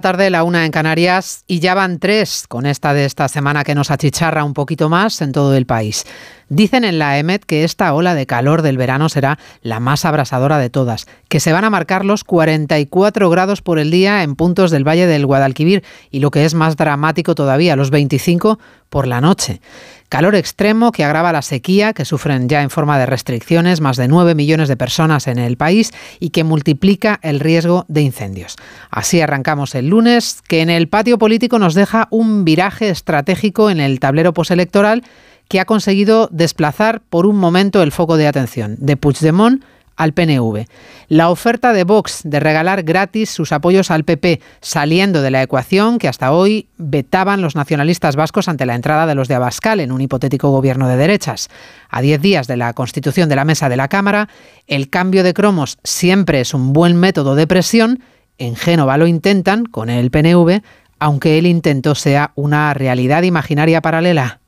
tarde, la una en Canarias, y ya van tres con esta de esta semana que nos achicharra un poquito más en todo el país. Dicen en la EMET que esta ola de calor del verano será la más abrasadora de todas, que se van a marcar los 44 grados por el día en puntos del Valle del Guadalquivir y lo que es más dramático todavía, los 25 por la noche. Calor extremo que agrava la sequía, que sufren ya en forma de restricciones más de 9 millones de personas en el país y que multiplica el riesgo de incendios. Así arrancamos el lunes, que en el patio político nos deja un viraje estratégico en el tablero postelectoral que ha conseguido desplazar por un momento el foco de atención de Puigdemont al PNV. La oferta de Vox de regalar gratis sus apoyos al PP saliendo de la ecuación que hasta hoy vetaban los nacionalistas vascos ante la entrada de los de Abascal en un hipotético gobierno de derechas. A diez días de la constitución de la mesa de la Cámara, el cambio de cromos siempre es un buen método de presión. En Génova lo intentan con el PNV, aunque el intento sea una realidad imaginaria paralela.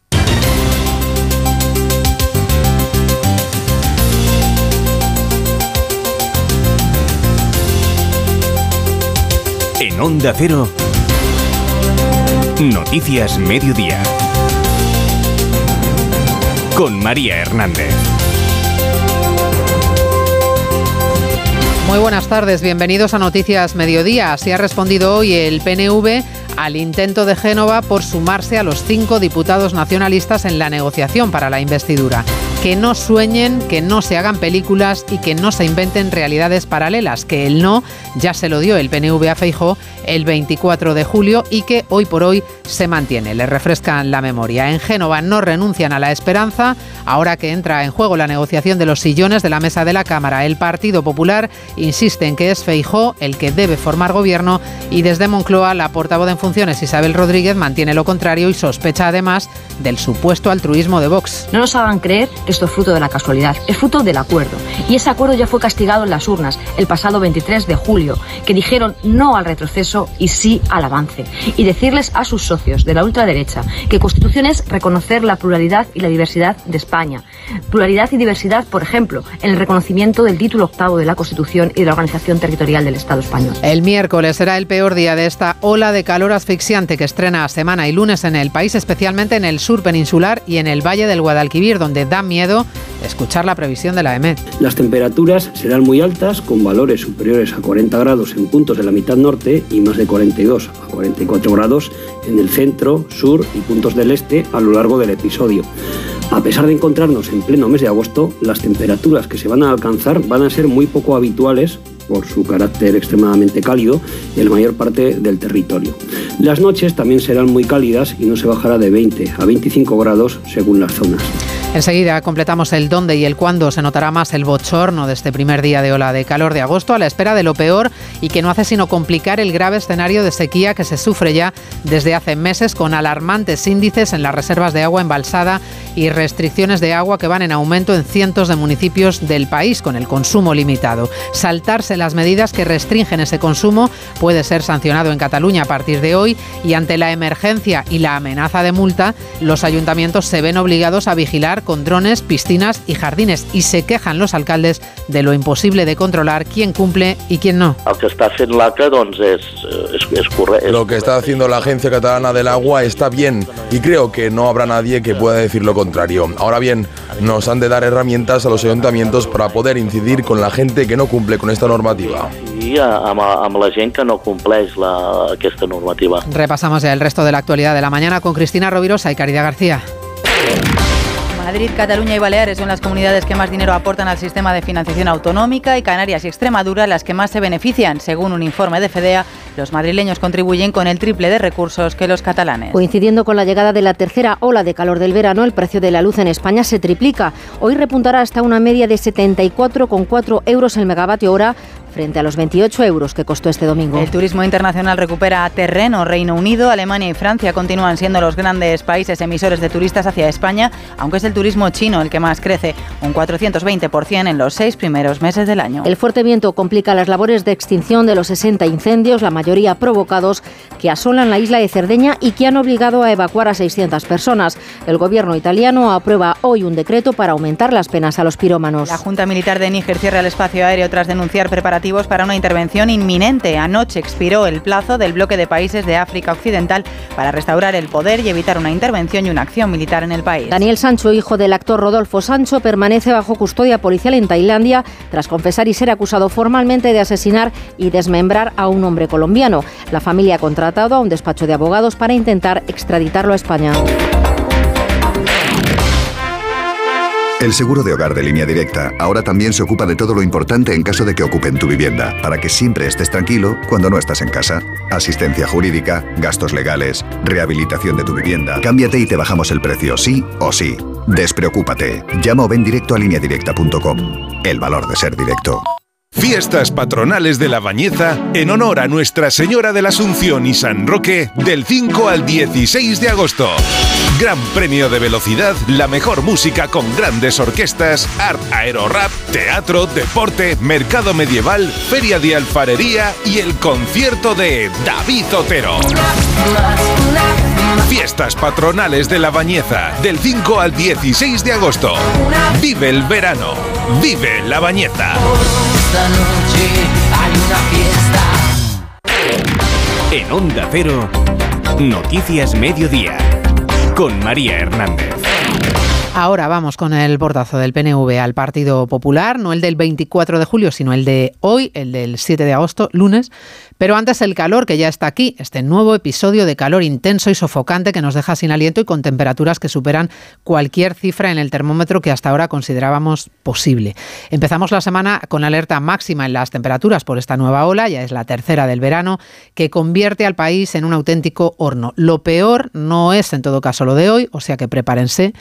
En Onda Cero, Noticias Mediodía. Con María Hernández. Muy buenas tardes, bienvenidos a Noticias Mediodía. Así ha respondido hoy el PNV al intento de Génova por sumarse a los cinco diputados nacionalistas en la negociación para la investidura que no sueñen, que no se hagan películas y que no se inventen realidades paralelas, que el no ya se lo dio el PNV a Feijó el 24 de julio y que hoy por hoy se mantiene. Le refrescan la memoria. En Génova no renuncian a la esperanza, ahora que entra en juego la negociación de los sillones de la mesa de la Cámara. El Partido Popular insiste en que es Feijó el que debe formar gobierno y desde Moncloa la portavoz en funciones Isabel Rodríguez mantiene lo contrario y sospecha además del supuesto altruismo de Vox. No nos hagan creer esto es fruto de la casualidad, es fruto del acuerdo. Y ese acuerdo ya fue castigado en las urnas el pasado 23 de julio, que dijeron no al retroceso y sí al avance. Y decirles a sus socios de la ultraderecha que Constitución es reconocer la pluralidad y la diversidad de España. Pluralidad y diversidad, por ejemplo, en el reconocimiento del título octavo de la Constitución y de la organización territorial del Estado español. El miércoles será el peor día de esta ola de calor asfixiante que estrena semana y lunes en el país, especialmente en el sur peninsular y en el Valle del Guadalquivir, donde da miedo escuchar la previsión de la EMET. Las temperaturas serán muy altas, con valores superiores a 40 grados en puntos de la mitad norte y más de 42 a 44 grados en el centro, sur y puntos del este a lo largo del episodio. A pesar de encontrarnos en pleno mes de agosto, las temperaturas que se van a alcanzar van a ser muy poco habituales por su carácter extremadamente cálido en la mayor parte del territorio. Las noches también serán muy cálidas y no se bajará de 20 a 25 grados según las zonas. Enseguida completamos el dónde y el cuándo se notará más el bochorno de este primer día de ola de calor de agosto a la espera de lo peor y que no hace sino complicar el grave escenario de sequía que se sufre ya desde hace meses con alarmantes índices en las reservas de agua embalsada y restricciones de agua que van en aumento en cientos de municipios del país con el consumo limitado. Saltarse las medidas que restringen ese consumo puede ser sancionado en Cataluña a partir de hoy y ante la emergencia y la amenaza de multa, los ayuntamientos se ven obligados a vigilar con drones, piscinas y jardines y se quejan los alcaldes de lo imposible de controlar quién cumple y quién no. Lo que está haciendo la Agencia Catalana del Agua está bien y creo que no habrá nadie que pueda decir lo contrario. Ahora bien, nos han de dar herramientas a los ayuntamientos para poder incidir con la gente que no cumple con esta normativa. Y a la gente que no cumple esta normativa. Repasamos ya el resto de la actualidad de la mañana con Cristina Rovirosa y Caridad García. Madrid, Cataluña y Baleares son las comunidades que más dinero aportan al sistema de financiación autonómica y Canarias y Extremadura las que más se benefician. Según un informe de FEDEA, los madrileños contribuyen con el triple de recursos que los catalanes. Coincidiendo con la llegada de la tercera ola de calor del verano, el precio de la luz en España se triplica. Hoy repuntará hasta una media de 74,4 euros el megavatio hora frente a los 28 euros que costó este domingo. El turismo internacional recupera terreno. Reino Unido, Alemania y Francia continúan siendo los grandes países emisores de turistas hacia España, aunque es el turismo chino el que más crece, un 420% en los seis primeros meses del año. El fuerte viento complica las labores de extinción de los 60 incendios, la mayoría provocados, que asolan la isla de Cerdeña y que han obligado a evacuar a 600 personas. El gobierno italiano aprueba hoy un decreto para aumentar las penas a los pirómanos. La Junta Militar de Níger cierra el espacio aéreo tras denunciar preparativos para una intervención inminente. Anoche expiró el plazo del bloque de países de África Occidental para restaurar el poder y evitar una intervención y una acción militar en el país. Daniel Sancho, hijo del actor Rodolfo Sancho, permanece bajo custodia policial en Tailandia tras confesar y ser acusado formalmente de asesinar y desmembrar a un hombre colombiano. La familia ha contratado a un despacho de abogados para intentar extraditarlo a España. El seguro de hogar de línea directa ahora también se ocupa de todo lo importante en caso de que ocupen tu vivienda, para que siempre estés tranquilo cuando no estás en casa. Asistencia jurídica, gastos legales, rehabilitación de tu vivienda. Cámbiate y te bajamos el precio, sí o sí. Despreocúpate. Llama o ven directo a lineadirecta.com. El valor de ser directo. Fiestas patronales de la Bañeza en honor a Nuestra Señora de la Asunción y San Roque del 5 al 16 de agosto. Gran premio de velocidad, la mejor música con grandes orquestas, art aerorap, teatro, deporte, mercado medieval, feria de alfarería y el concierto de David Otero. Fiestas patronales de la Bañeza del 5 al 16 de agosto. Vive el verano. Vive la Bañeza. En Onda Cero, Noticias Mediodía, con María Hernández. Ahora vamos con el portazo del PNV al Partido Popular, no el del 24 de julio, sino el de hoy, el del 7 de agosto, lunes. Pero antes el calor que ya está aquí, este nuevo episodio de calor intenso y sofocante que nos deja sin aliento y con temperaturas que superan cualquier cifra en el termómetro que hasta ahora considerábamos posible. Empezamos la semana con alerta máxima en las temperaturas por esta nueva ola, ya es la tercera del verano, que convierte al país en un auténtico horno. Lo peor no es en todo caso lo de hoy, o sea que prepárense.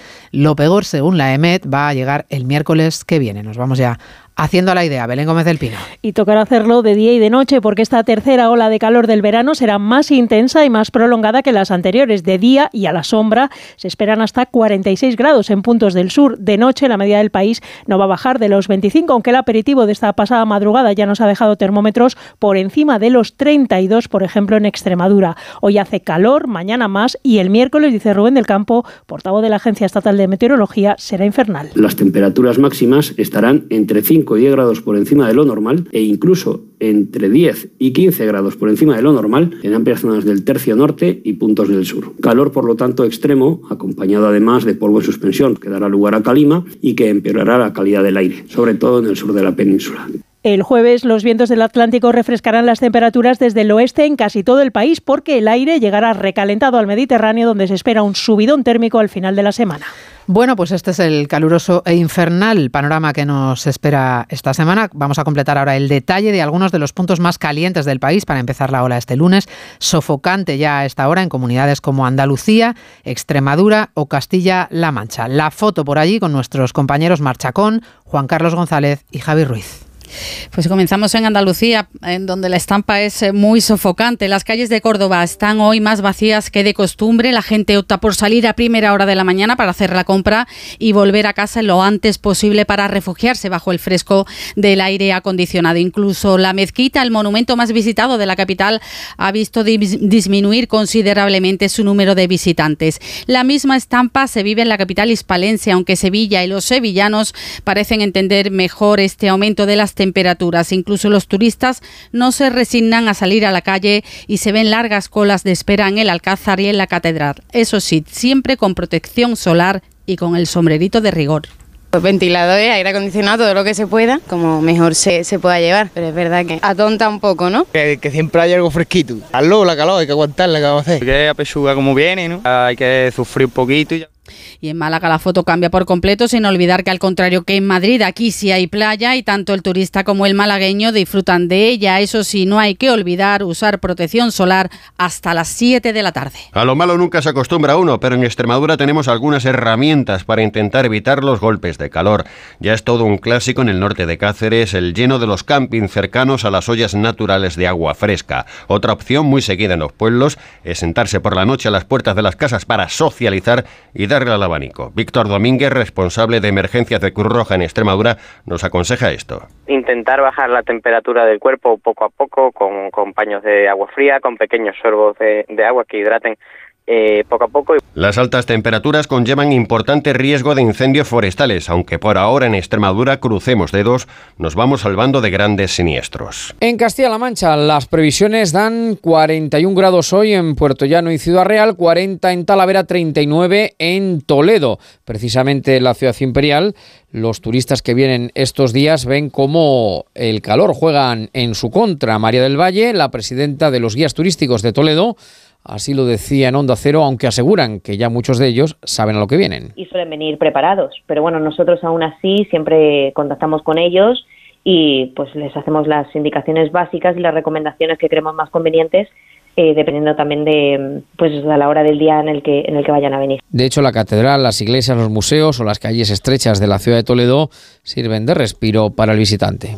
Según la EMET, va a llegar el miércoles que viene. Nos vamos ya haciendo la idea. Belén Gómez del Pino. Y tocará hacerlo de día y de noche porque esta tercera ola de calor del verano será más intensa y más prolongada que las anteriores. De día y a la sombra se esperan hasta 46 grados en puntos del sur. De noche la media del país no va a bajar de los 25, aunque el aperitivo de esta pasada madrugada ya nos ha dejado termómetros por encima de los 32, por ejemplo, en Extremadura. Hoy hace calor, mañana más y el miércoles, dice Rubén del Campo, portavoz de la Agencia Estatal de Meteorología, será infernal. Las temperaturas máximas estarán entre 5 y 10 grados por encima de lo normal e incluso entre 10 y 15 grados por encima de lo normal en amplias zonas del tercio norte y puntos del sur. Calor, por lo tanto, extremo, acompañado además de polvo en suspensión, que dará lugar a calima y que empeorará la calidad del aire, sobre todo en el sur de la península. El jueves los vientos del Atlántico refrescarán las temperaturas desde el oeste en casi todo el país porque el aire llegará recalentado al Mediterráneo donde se espera un subidón térmico al final de la semana. Bueno, pues este es el caluroso e infernal panorama que nos espera esta semana. Vamos a completar ahora el detalle de algunos de los puntos más calientes del país para empezar la ola este lunes. Sofocante ya a esta hora en comunidades como Andalucía, Extremadura o Castilla-La Mancha. La foto por allí con nuestros compañeros Marchacón, Juan Carlos González y Javi Ruiz. Pues comenzamos en Andalucía, en donde la estampa es eh, muy sofocante. Las calles de Córdoba están hoy más vacías que de costumbre. La gente opta por salir a primera hora de la mañana para hacer la compra y volver a casa lo antes posible para refugiarse bajo el fresco del aire acondicionado. Incluso la mezquita, el monumento más visitado de la capital, ha visto disminuir considerablemente su número de visitantes. La misma estampa se vive en la capital hispalense, aunque Sevilla y los sevillanos parecen entender mejor este aumento de las temperaturas. Incluso los turistas no se resignan a salir a la calle y se ven largas colas de espera en el Alcázar y en la Catedral. Eso sí, siempre con protección solar y con el sombrerito de rigor. Pues ventiladores, aire acondicionado, todo lo que se pueda, como mejor se, se pueda llevar. Pero es verdad que atonta un poco, ¿no? Que, siempre hay algo fresquito. Hazlo, la calor, hay que aguantarla, ¿qué vamos a hacer? Hay que apechuga como viene, ¿no? Hay que sufrir un poquito y ya. Y en Málaga la foto cambia por completo, sin olvidar que al contrario que en Madrid, aquí sí hay playa y tanto el turista como el malagueño disfrutan de ella. Eso sí, no hay que olvidar usar protección solar hasta las 7 de la tarde. A lo malo nunca se acostumbra uno, pero en Extremadura tenemos algunas herramientas para intentar evitar los golpes de calor. Ya es todo un clásico en el norte de Cáceres, el lleno de los campings cercanos a las ollas naturales de agua fresca. Otra opción muy seguida en los pueblos es sentarse por la noche a las puertas de las casas para socializar y al abanico. Víctor Domínguez, responsable de emergencias de Cruz Roja en Extremadura, nos aconseja esto. Intentar bajar la temperatura del cuerpo poco a poco con, paños de agua fría, con pequeños sorbos de, agua que hidraten eh, poco a poco. Las altas temperaturas conllevan importante riesgo de incendios forestales, aunque por ahora en Extremadura crucemos dedos, nos vamos salvando de grandes siniestros. En Castilla-La Mancha las previsiones dan 41 grados hoy en Puerto Llano y Ciudad Real, 40 en Talavera, 39 en Toledo. Precisamente en la ciudad imperial, los turistas que vienen estos días ven cómo el calor juegan en su contra. María del Valle, la presidenta de los guías turísticos de Toledo, Así lo decía en Onda Cero, aunque aseguran que ya muchos de ellos saben a lo que vienen. Y suelen venir preparados, pero bueno, nosotros aún así siempre contactamos con ellos y pues les hacemos las indicaciones básicas y las recomendaciones que creemos más convenientes eh, dependiendo también de pues a la hora del día en el que en el que vayan a venir. De hecho, la catedral, las iglesias, los museos o las calles estrechas de la ciudad de Toledo sirven de respiro para el visitante.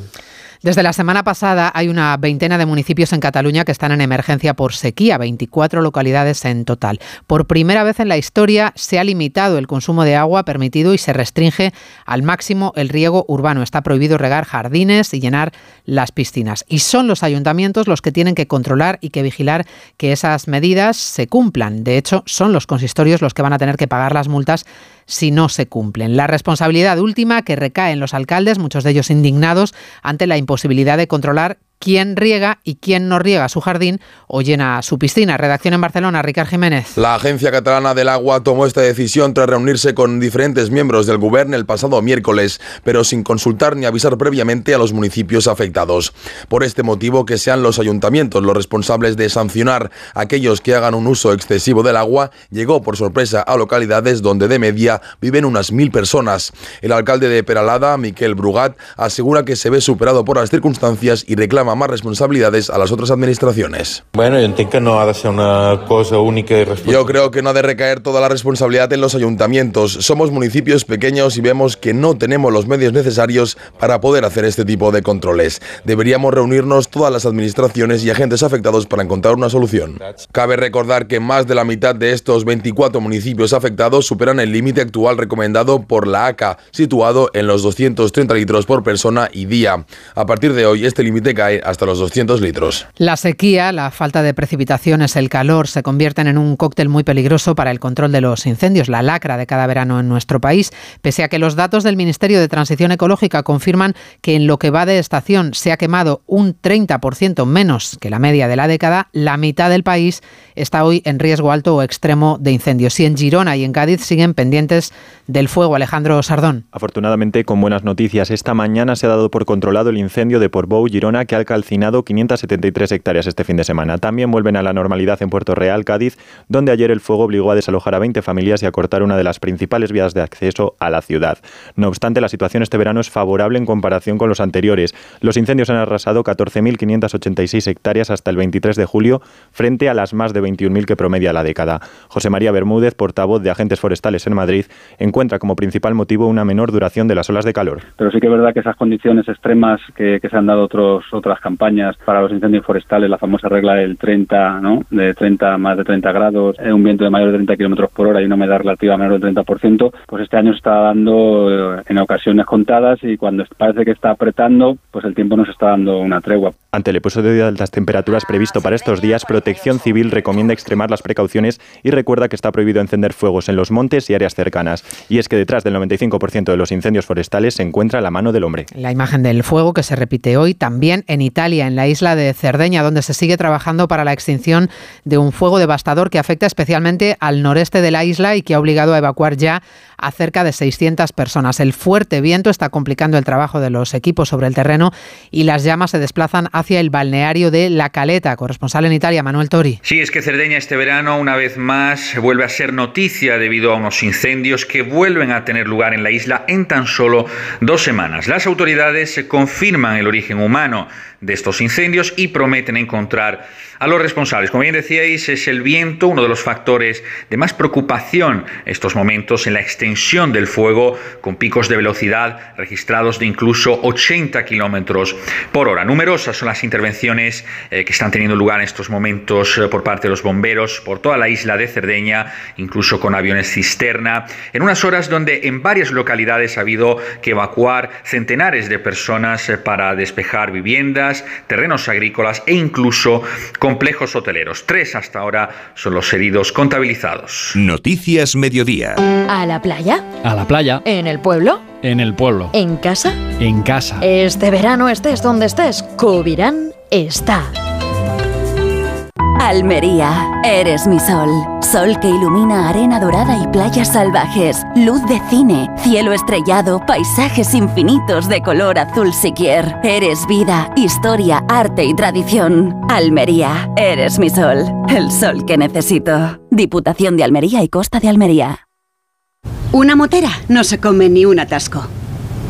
Desde la semana pasada hay una veintena de municipios en Cataluña que están en emergencia por sequía, 24 localidades en total. Por primera vez en la historia se ha limitado el consumo de agua permitido y se restringe al máximo el riego urbano. Está prohibido regar jardines y llenar las piscinas. Y son los ayuntamientos los que tienen que controlar y que vigilar que esas medidas se cumplan. De hecho, son los consistorios los que van a tener que pagar las multas si no se cumplen. La responsabilidad última que recae en los alcaldes, muchos de ellos indignados ante la imposibilidad de controlar quién riega y quién no riega su jardín o llena su piscina. Redacción en Barcelona, Ricard Jiménez. La Agencia Catalana del Agua tomó esta decisión tras reunirse con diferentes miembros del Gobierno el pasado miércoles, pero sin consultar ni avisar previamente a los municipios afectados. Por este motivo, que sean los ayuntamientos los responsables de sancionar a aquellos que hagan un uso excesivo del agua, llegó por sorpresa a localidades donde de media viven unas mil personas. El alcalde de Peralada, Miquel Brugat, asegura que se ve superado por las circunstancias y reclama más responsabilidades a las otras administraciones. Bueno, yo entiendo que no ha de ser una cosa única y Yo creo que no ha de recaer toda la responsabilidad en los ayuntamientos. Somos municipios pequeños y vemos que no tenemos los medios necesarios para poder hacer este tipo de controles. Deberíamos reunirnos todas las administraciones y agentes afectados para encontrar una solución. Cabe recordar que más de la mitad de estos 24 municipios afectados superan el límite actual recomendado por la ACA, situado en los 230 litros por persona y día. A partir de hoy, este límite cae hasta los 200 litros. La sequía, la falta de precipitaciones, el calor se convierten en un cóctel muy peligroso para el control de los incendios, la lacra de cada verano en nuestro país, pese a que los datos del Ministerio de Transición Ecológica confirman que en lo que va de estación se ha quemado un 30% menos que la media de la década, la mitad del país está hoy en riesgo alto o extremo de incendios. Y en Girona y en Cádiz siguen pendientes del fuego. Alejandro Sardón. Afortunadamente, con buenas noticias, esta mañana se ha dado por controlado el incendio de Portbou, Girona, que ha calcinado 573 hectáreas este fin de semana. También vuelven a la normalidad en Puerto Real, Cádiz, donde ayer el fuego obligó a desalojar a 20 familias y a cortar una de las principales vías de acceso a la ciudad. No obstante, la situación este verano es favorable en comparación con los anteriores. Los incendios han arrasado 14.586 hectáreas hasta el 23 de julio, frente a las más de 21.000 que promedia la década. José María Bermúdez, portavoz de Agentes Forestales en Madrid, encuentra como principal motivo una menor duración de las olas de calor. Pero sí que es verdad que esas condiciones extremas que, se han dado otros, otras campañas para los incendios forestales, la famosa regla del 30, ¿no? De 30, más de 30 grados, eh, un viento de mayor de 30 kilómetros por hora y una humedad relativa menor del 30%, pues este año se está dando eh, en ocasiones contadas y cuando parece que está apretando, pues el tiempo nos está dando una tregua. Ante el episodio de altas temperaturas previsto para estos días, Protección Civil recomienda extremar las precauciones y recuerda que está prohibido encender fuegos en los montes y áreas cercanas. Y es que detrás del 95% de los incendios forestales se encuentra la mano del hombre. La imagen del fuego que se repite hoy también en Italia, en la isla de Cerdeña, donde se sigue trabajando para la extinción de un fuego devastador que afecta especialmente al noreste de la isla y que ha obligado a evacuar ya a cerca de 600 personas. El fuerte viento está complicando el trabajo de los equipos sobre el terreno y las llamas se desplazan hacia el balneario de La Caleta. Corresponsal en Italia, Manuel Tori. Sí, es que Cerdeña este verano una vez más vuelve a ser noticia debido a unos incendios que vuelven a tener lugar en la isla en tan solo dos semanas. Las autoridades confirman el origen humano de estos incendios y prometen encontrar a los responsables. Como bien decíais, es el viento uno de los factores de más preocupación estos momentos en la extensión del fuego, con picos de velocidad registrados de incluso 80 kilómetros por hora. Numerosas son las intervenciones eh, que están teniendo lugar en estos momentos eh, por parte de los bomberos por toda la isla de Cerdeña, incluso con aviones cisterna, en unas horas donde en varias localidades ha habido que evacuar centenares de personas eh, para despejar viviendas viviendas, terrenos agrícolas e incluso complejos hoteleros. Tres hasta ahora son los heridos contabilizados. Noticias Mediodía. ¿A la playa? A la playa. ¿En el pueblo? En el pueblo. ¿En casa? En casa. Este verano estés donde estés, Cubirán está. Almería, eres mi sol. Sol que ilumina arena dorada y playas salvajes. Luz de cine, cielo estrellado, paisajes infinitos de color azul siquier. Eres vida, historia, arte y tradición. Almería, eres mi sol. El sol que necesito. Diputación de Almería y Costa de Almería. Una motera no se come ni un atasco.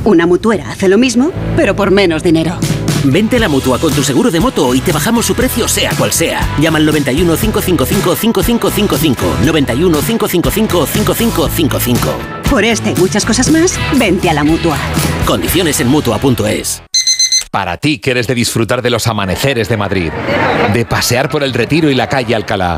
Una mutuera hace lo mismo, pero por menos dinero. Vente a la mutua con tu seguro de moto y te bajamos su precio, sea cual sea. Llama al 91 555 5555. 91 555 5555. Por este y muchas cosas más, vente a la mutua. Condiciones en mutua.es. Para ti que eres de disfrutar de los amaneceres de Madrid, de pasear por el Retiro y la calle Alcalá.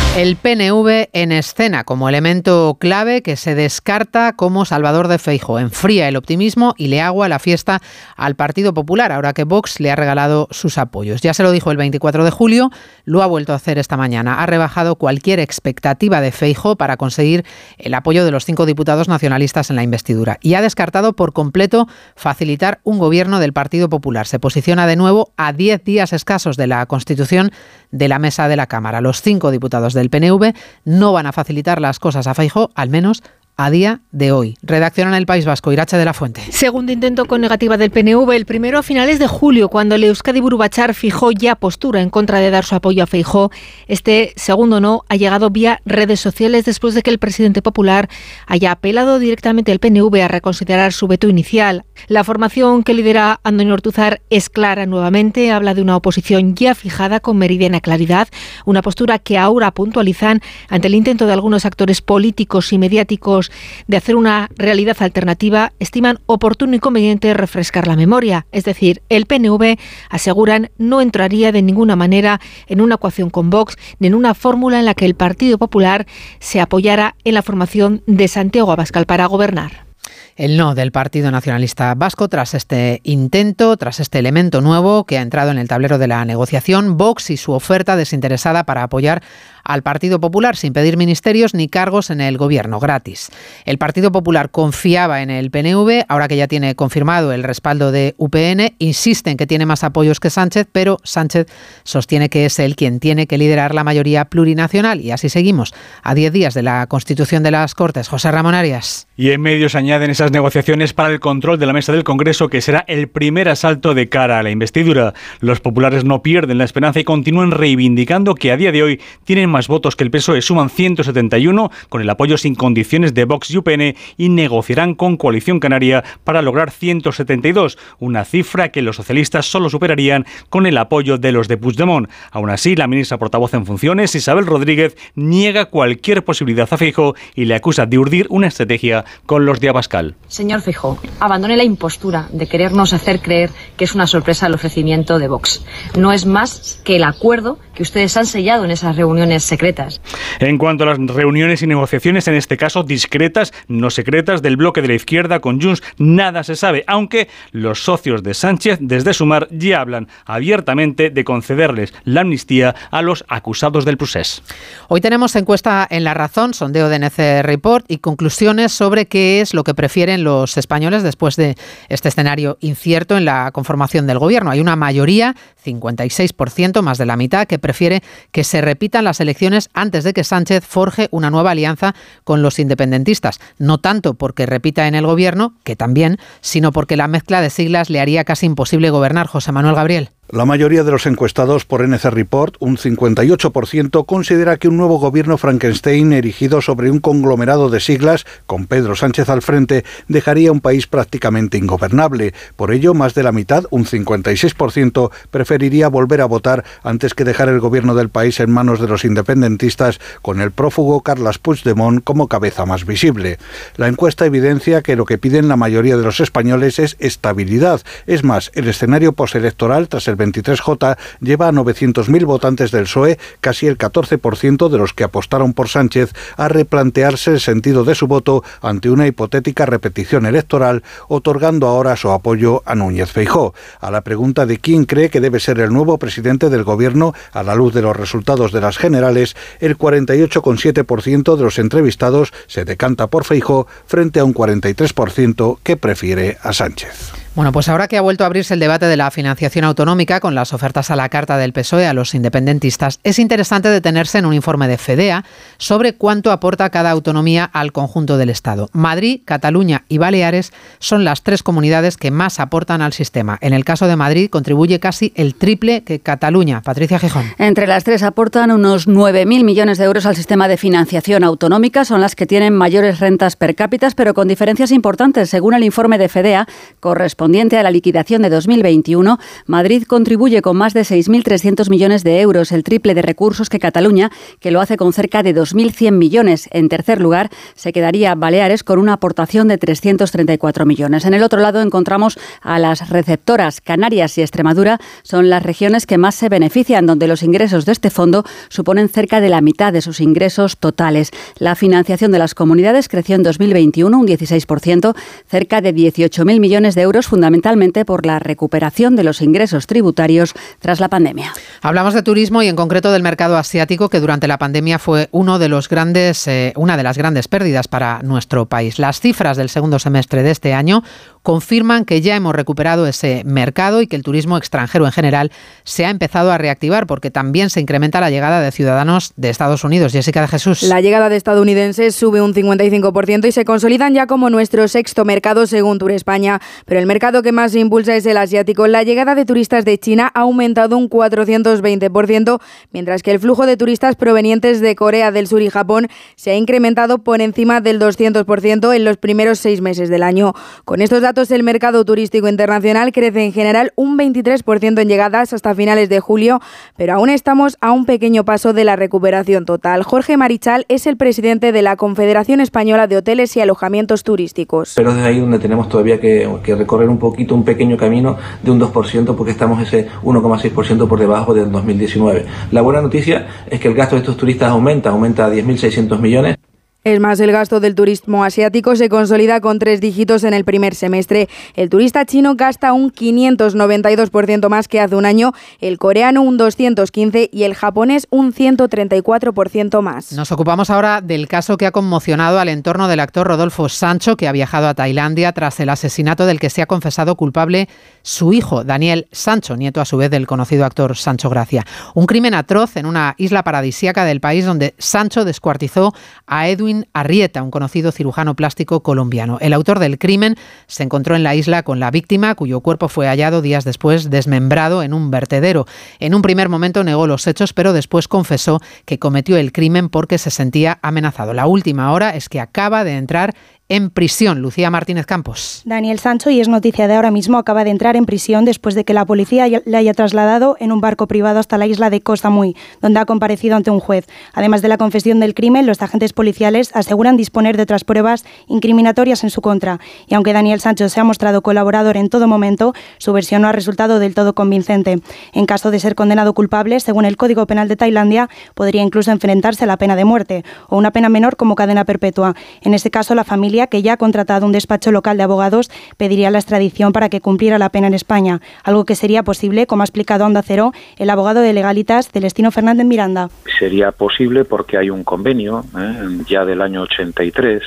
El PNV en escena como elemento clave que se descarta como Salvador de Feijo. Enfría el optimismo y le agua la fiesta al Partido Popular, ahora que Vox le ha regalado sus apoyos. Ya se lo dijo el 24 de julio, lo ha vuelto a hacer esta mañana. Ha rebajado cualquier expectativa de Feijo para conseguir el apoyo de los cinco diputados nacionalistas en la investidura. Y ha descartado por completo facilitar un gobierno del Partido Popular. Se posiciona de nuevo a 10 días escasos de la constitución de la mesa de la Cámara. Los cinco diputados del PNV no van a facilitar las cosas a Feijo, al menos a día de hoy. Redacción en el País Vasco, Irache de la Fuente. Segundo intento con negativa del PNV, el primero a finales de julio, cuando el Euskadi Burubachar fijó ya postura en contra de dar su apoyo a Feijó. Este segundo no ha llegado vía redes sociales después de que el presidente popular haya apelado directamente al PNV a reconsiderar su veto inicial. La formación que lidera Antonio Ortuzar es clara nuevamente, habla de una oposición ya fijada con meridiana claridad, una postura que ahora puntualizan ante el intento de algunos actores políticos y mediáticos de hacer una realidad alternativa, estiman oportuno y conveniente refrescar la memoria. Es decir, el PNV, aseguran, no entraría de ninguna manera en una ecuación con Vox ni en una fórmula en la que el Partido Popular se apoyara en la formación de Santiago Abascal para gobernar el no del Partido Nacionalista Vasco tras este intento, tras este elemento nuevo que ha entrado en el tablero de la negociación, Vox y su oferta desinteresada para apoyar al Partido Popular sin pedir ministerios ni cargos en el gobierno gratis. El Partido Popular confiaba en el PNV, ahora que ya tiene confirmado el respaldo de UPN, insiste en que tiene más apoyos que Sánchez, pero Sánchez sostiene que es él quien tiene que liderar la mayoría plurinacional y así seguimos a 10 días de la constitución de las Cortes. José Ramón Arias. Y en medios añaden esas negociaciones para el control de la mesa del Congreso que será el primer asalto de cara a la investidura. Los populares no pierden la esperanza y continúan reivindicando que a día de hoy tienen más votos que el PSOE, suman 171 con el apoyo sin condiciones de Vox y UPN y negociarán con Coalición Canaria para lograr 172, una cifra que los socialistas solo superarían con el apoyo de los de Puigdemont. Aún así, la ministra portavoz en funciones, Isabel Rodríguez, niega cualquier posibilidad a Feijo y le acusa de urdir una estrategia con los de Abascal. Señor Feijo, abandone la impostura de querernos hacer creer que es una sorpresa el ofrecimiento de Vox. No es más que el acuerdo que ustedes han sellado en esas reuniones secretas. En cuanto a las reuniones y negociaciones, en este caso discretas, no secretas, del bloque de la izquierda con Junts, nada se sabe, aunque los socios de Sánchez desde Sumar ya hablan abiertamente de concederles la amnistía a los acusados del procés. Hoy tenemos encuesta en La Razón, sondeo de NC Report y conclusiones sobre qué es lo que prefieren los españoles después de este escenario incierto en la conformación del gobierno. Hay una mayoría, 56%, más de la mitad, que prefiere que se repitan las elecciones antes de que Sánchez forje una nueva alianza con los independentistas. No tanto porque repita en el gobierno, que también, sino porque la mezcla de siglas le haría casi imposible gobernar. José Manuel Gabriel. La mayoría de los encuestados por NC Report, un 58%, considera que un nuevo gobierno Frankenstein erigido sobre un conglomerado de siglas, con Pedro Sánchez al frente, dejaría un país prácticamente ingobernable. Por ello, más de la mitad, un 56%, preferiría volver a votar antes que dejar el gobierno del país en manos de los independentistas, con el prófugo Carles Puigdemont como cabeza más visible. La encuesta evidencia que lo que piden la mayoría de los españoles es estabilidad. Es más, el escenario postelectoral tras el 23J lleva a 900.000 votantes del PSOE, casi el 14% de los que apostaron por Sánchez, a replantearse el sentido de su voto ante una hipotética repetición electoral, otorgando ahora su apoyo a Núñez Feijó. A la pregunta de quién cree que debe ser el nuevo presidente del gobierno a la luz de los resultados de las generales, el 48,7% de los entrevistados se decanta por Feijó frente a un 43% que prefiere a Sánchez. Bueno, pues ahora que ha vuelto a abrirse el debate de la financiación autonómica con las ofertas a la carta del PSOE a los independentistas, es interesante detenerse en un informe de FEDEA sobre cuánto aporta cada autonomía al conjunto del Estado. Madrid, Cataluña y Baleares son las tres comunidades que más aportan al sistema. En el caso de Madrid contribuye casi el triple que Cataluña. Patricia Gijón. Entre las tres aportan unos 9.000 millones de euros al sistema de financiación autonómica. Son las que tienen mayores rentas per cápita, pero con diferencias importantes. Según el informe de FEDEA, corresponde correspondiente a la liquidación de 2021, Madrid contribuye con más de 6.300 millones de euros, el triple de recursos que Cataluña, que lo hace con cerca de 2.100 millones. En tercer lugar, se quedaría Baleares con una aportación de 334 millones. En el otro lado encontramos a las receptoras. Canarias y Extremadura son las regiones que más se benefician, donde los ingresos de este fondo suponen cerca de la mitad de sus ingresos totales. La financiación de las comunidades creció en 2021 un 16%, cerca de 18.000 millones de euros fundamentalmente por la recuperación de los ingresos tributarios tras la pandemia. Hablamos de turismo y en concreto del mercado asiático que durante la pandemia fue uno de los grandes, eh, una de las grandes pérdidas para nuestro país. Las cifras del segundo semestre de este año confirman que ya hemos recuperado ese mercado y que el turismo extranjero en general se ha empezado a reactivar porque también se incrementa la llegada de ciudadanos de Estados Unidos. Jessica de Jesús. La llegada de estadounidenses sube un 55% y se consolidan ya como nuestro sexto mercado según Tour España, pero el mercado mercado que más impulsa es el asiático. La llegada de turistas de China ha aumentado un 420%, mientras que el flujo de turistas provenientes de Corea del Sur y Japón se ha incrementado por encima del 200% en los primeros seis meses del año. Con estos datos, el mercado turístico internacional crece en general un 23% en llegadas hasta finales de julio, pero aún estamos a un pequeño paso de la recuperación total. Jorge Marichal es el presidente de la Confederación Española de Hoteles y Alojamientos Turísticos. Pero desde ahí donde tenemos todavía que, que recorrer un poquito, un pequeño camino de un 2% porque estamos ese 1,6% por debajo del 2019. La buena noticia es que el gasto de estos turistas aumenta, aumenta a 10.600 millones. Es más, el gasto del turismo asiático se consolida con tres dígitos en el primer semestre. El turista chino gasta un 592% más que hace un año, el coreano un 215% y el japonés un 134% más. Nos ocupamos ahora del caso que ha conmocionado al entorno del actor Rodolfo Sancho, que ha viajado a Tailandia tras el asesinato del que se ha confesado culpable su hijo, Daniel Sancho, nieto a su vez del conocido actor Sancho Gracia. Un crimen atroz en una isla paradisíaca del país donde Sancho descuartizó a Edwin Arrieta, un conocido cirujano plástico colombiano. El autor del crimen se encontró en la isla con la víctima, cuyo cuerpo fue hallado días después desmembrado en un vertedero. En un primer momento negó los hechos, pero después confesó que cometió el crimen porque se sentía amenazado. La última hora es que acaba de entrar en prisión. Lucía Martínez Campos. Daniel Sancho, y es noticia de ahora mismo, acaba de entrar en prisión después de que la policía le haya trasladado en un barco privado hasta la isla de Costa Muy, donde ha comparecido ante un juez. Además de la confesión del crimen, los agentes policiales aseguran disponer de otras pruebas incriminatorias en su contra. Y aunque Daniel Sancho se ha mostrado colaborador en todo momento, su versión no ha resultado del todo convincente. En caso de ser condenado culpable, según el Código Penal de Tailandia, podría incluso enfrentarse a la pena de muerte o una pena menor como cadena perpetua. En este caso, la familia que ya ha contratado un despacho local de abogados, pediría la extradición para que cumpliera la pena en España, algo que sería posible, como ha explicado Onda Cero, el abogado de legalitas Celestino Fernández Miranda. Sería posible porque hay un convenio ¿eh? ya del año 83, eh,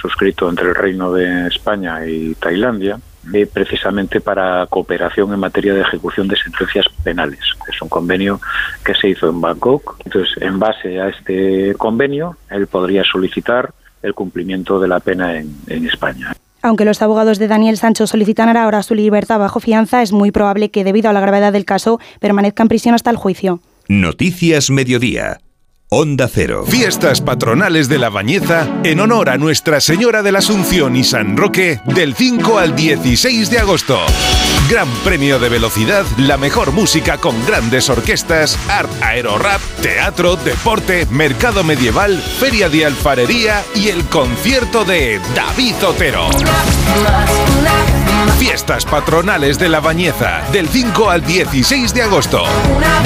suscrito entre el Reino de España y Tailandia, eh, precisamente para cooperación en materia de ejecución de sentencias penales. Es un convenio que se hizo en Bangkok. Entonces, en base a este convenio, él podría solicitar el cumplimiento de la pena en, en España. aunque los abogados de Daniel Sancho solicitan ahora su libertad bajo fianza, es muy probable que debido a la gravedad del caso permanezca en prisión hasta el juicio. Noticias Mediodía. Onda Cero. Fiestas patronales de la Bañeza en honor a Nuestra Señora de la Asunción y San Roque del 5 al 16 de agosto. Gran premio de velocidad, la mejor música con grandes orquestas, art aerorap, teatro, deporte, mercado medieval, feria de alfarería y el concierto de David Otero. Fiestas patronales de la Bañeza del 5 al 16 de agosto.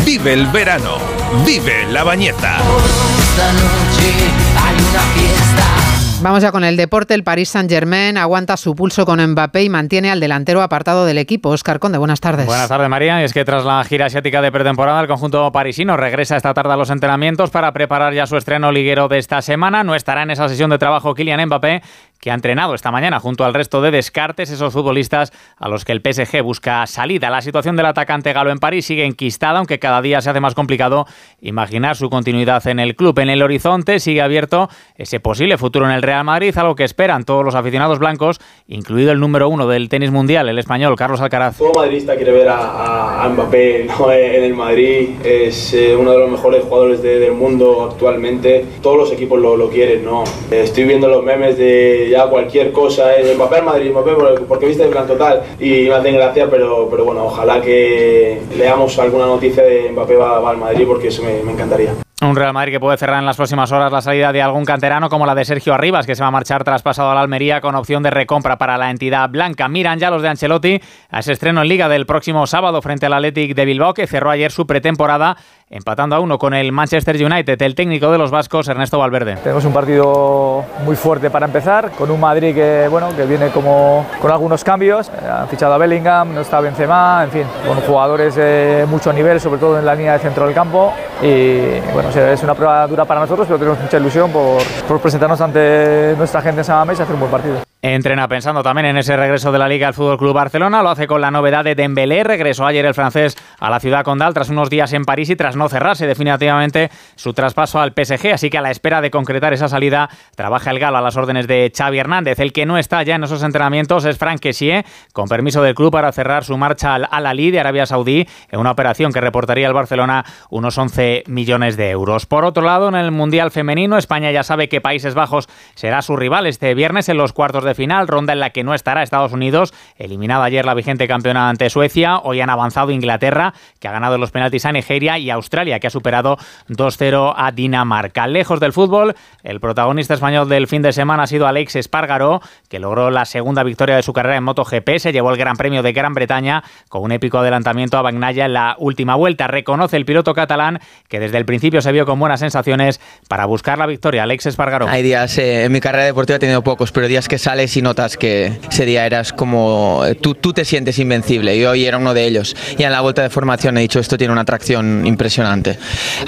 Vive el verano. Vive la Bañeza. Esta noche hay una fiesta. Vamos ya con el deporte. El Paris Saint-Germain aguanta su pulso con Mbappé y mantiene al delantero apartado del equipo. Oscar Conde, buenas tardes. Buenas tardes, María. Y es que tras la gira asiática de pretemporada, el conjunto parisino regresa esta tarde a los entrenamientos para preparar ya su estreno liguero de esta semana. No estará en esa sesión de trabajo Kylian Mbappé, que ha entrenado esta mañana junto al resto de descartes, esos futbolistas a los que el PSG busca salida. La situación del atacante galo en París sigue enquistada, aunque cada día se hace más complicado imaginar su continuidad en el club. En el horizonte sigue abierto ese posible futuro en el Real Madrid, algo que esperan todos los aficionados blancos, incluido el número uno del tenis mundial, el español Carlos Alcaraz. Todo madridista quiere ver a, a Mbappé ¿no? en el Madrid, es eh, uno de los mejores jugadores de, del mundo actualmente, todos los equipos lo quieren, ¿no? Estoy viendo los memes de ya cualquier cosa, es Mbappé al Madrid, Mbappé porque viste el plan total y me hacen gracia, pero, pero bueno, ojalá que leamos alguna noticia de Mbappé va, al Madrid porque eso me encantaría. Un Real Madrid que puede cerrar en las próximas horas la salida de algún canterano como la de Sergio Arribas, que se va a marchar traspasado a la Almería con opción de recompra para la entidad blanca. Miran ya los de Ancelotti a ese estreno en Liga del próximo sábado frente al Athletic de Bilbao, que cerró ayer su pretemporada empatando a uno con el Manchester United. El técnico de los vascos, Ernesto Valverde. Tenemos un partido muy fuerte para empezar, con un Madrid que, bueno, que viene como con algunos cambios. Han fichado a Bellingham, no está Benzema, en fin, con jugadores de mucho nivel, sobre todo en la línea de centro del campo. Y bueno, es una prueba dura para nosotros, pero tenemos mucha ilusión por, presentarnos ante nuestra gente en San y hacer un buen partido. Entrena pensando también en ese regreso de la Liga al Fútbol Club Barcelona. Lo hace con la novedad de Dembélé. Regresó ayer el francés a la ciudad condal tras unos días en París y tras no cerrarse definitivamente su traspaso al PSG. Así que a la espera de concretar esa salida, trabaja el galo a las órdenes de Xavi Hernández. El que no está ya en esos entrenamientos es Frank Kessie, con permiso del club para cerrar su marcha al Al Ali de Arabia Saudí en una operación que reportaría al Barcelona unos 11 millones de euros. Por otro lado, en el Mundial Femenino, España ya sabe que Países Bajos será su rival este viernes en los cuartos de final, ronda en la que no estará Estados Unidos, eliminada ayer la vigente campeona ante Suecia. Hoy han avanzado Inglaterra, que ha ganado los penaltis a Nigeria, y Australia, que ha superado 2-0 a Dinamarca. Lejos del fútbol, el protagonista español del fin de semana ha sido Alex Espargaró, que logró la segunda victoria de su carrera en MotoGP. Se llevó el Gran Premio de Gran Bretaña con un épico adelantamiento a Bagnaya en la última vuelta. Reconoce el piloto catalán que desde el principio se vio con buenas sensaciones para buscar la victoria. Alex Espargaró. Hay días, eh, en mi carrera deportiva he tenido pocos, pero días que y notas que ese día eras como tú, tú te sientes invencible. Y hoy era uno de ellos. Y en la vuelta de formación he dicho esto tiene una atracción impresionante.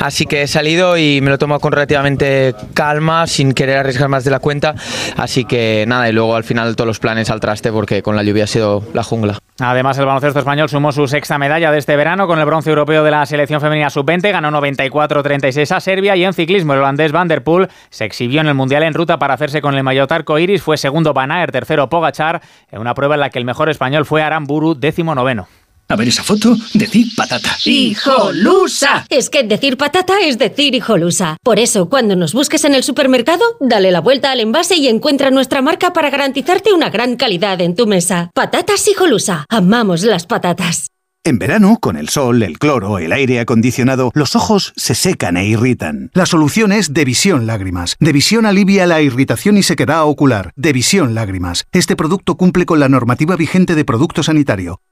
Así que he salido y me lo tomo con relativamente calma sin querer arriesgar más de la cuenta. Así que nada y luego al final todos los planes al traste porque con la lluvia ha sido la jungla. Además, el baloncesto español sumó su sexta medalla de este verano con el bronce europeo de la selección femenina sub-20, ganó 94-36 a Serbia y en ciclismo el holandés Van der Poel se exhibió en el Mundial en ruta para hacerse con el maillot arco iris, fue segundo Van Aert, tercero Pogachar, en una prueba en la que el mejor español fue Aramburu, décimo noveno. A ver esa foto, decir patata. ¡Hijolusa! Es que decir patata es decir hijolusa. Por eso, cuando nos busques en el supermercado, dale la vuelta al envase y encuentra nuestra marca para garantizarte una gran calidad en tu mesa. Patatas hijolusa. Amamos las patatas. En verano, con el sol, el cloro, el aire acondicionado, los ojos se secan e irritan. La solución es Devisión Lágrimas. Devisión alivia la irritación y sequedad ocular. Devisión Lágrimas. Este producto cumple con la normativa vigente de producto sanitario.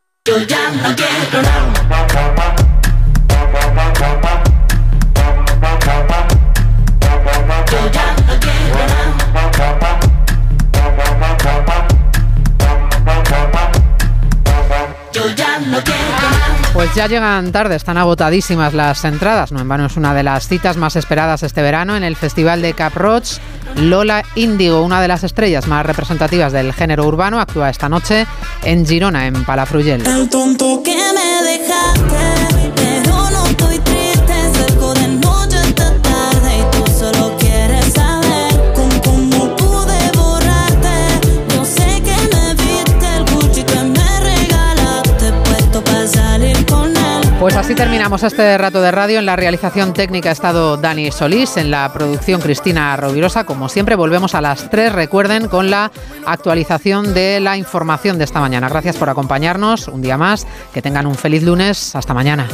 Pues ya llegan tarde, están agotadísimas las entradas. No en vano es una de las citas más esperadas este verano en el Festival de Cap Roach. Lola Índigo, una de las estrellas más representativas del género urbano, actúa esta noche en Girona, en Palafrugell. Así terminamos este rato de radio. En la realización técnica ha estado Dani Solís, en la producción Cristina Rovirosa. Como siempre, volvemos a las 3, recuerden, con la actualización de la información de esta mañana. Gracias por acompañarnos un día más. Que tengan un feliz lunes. Hasta mañana.